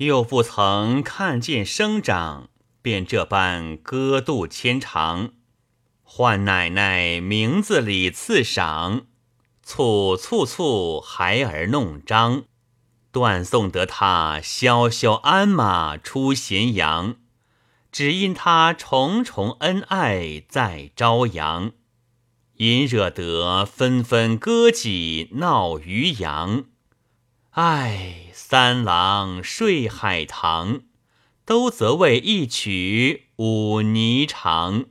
又不曾看见生长，便这般歌度牵肠。唤奶奶名字里赐赏，簇簇簇孩儿弄璋，断送得他萧萧鞍马出咸阳。只因他重重恩爱在朝阳，因惹得纷纷歌妓闹渔阳。唉，三郎睡海棠，都则为一曲舞霓裳。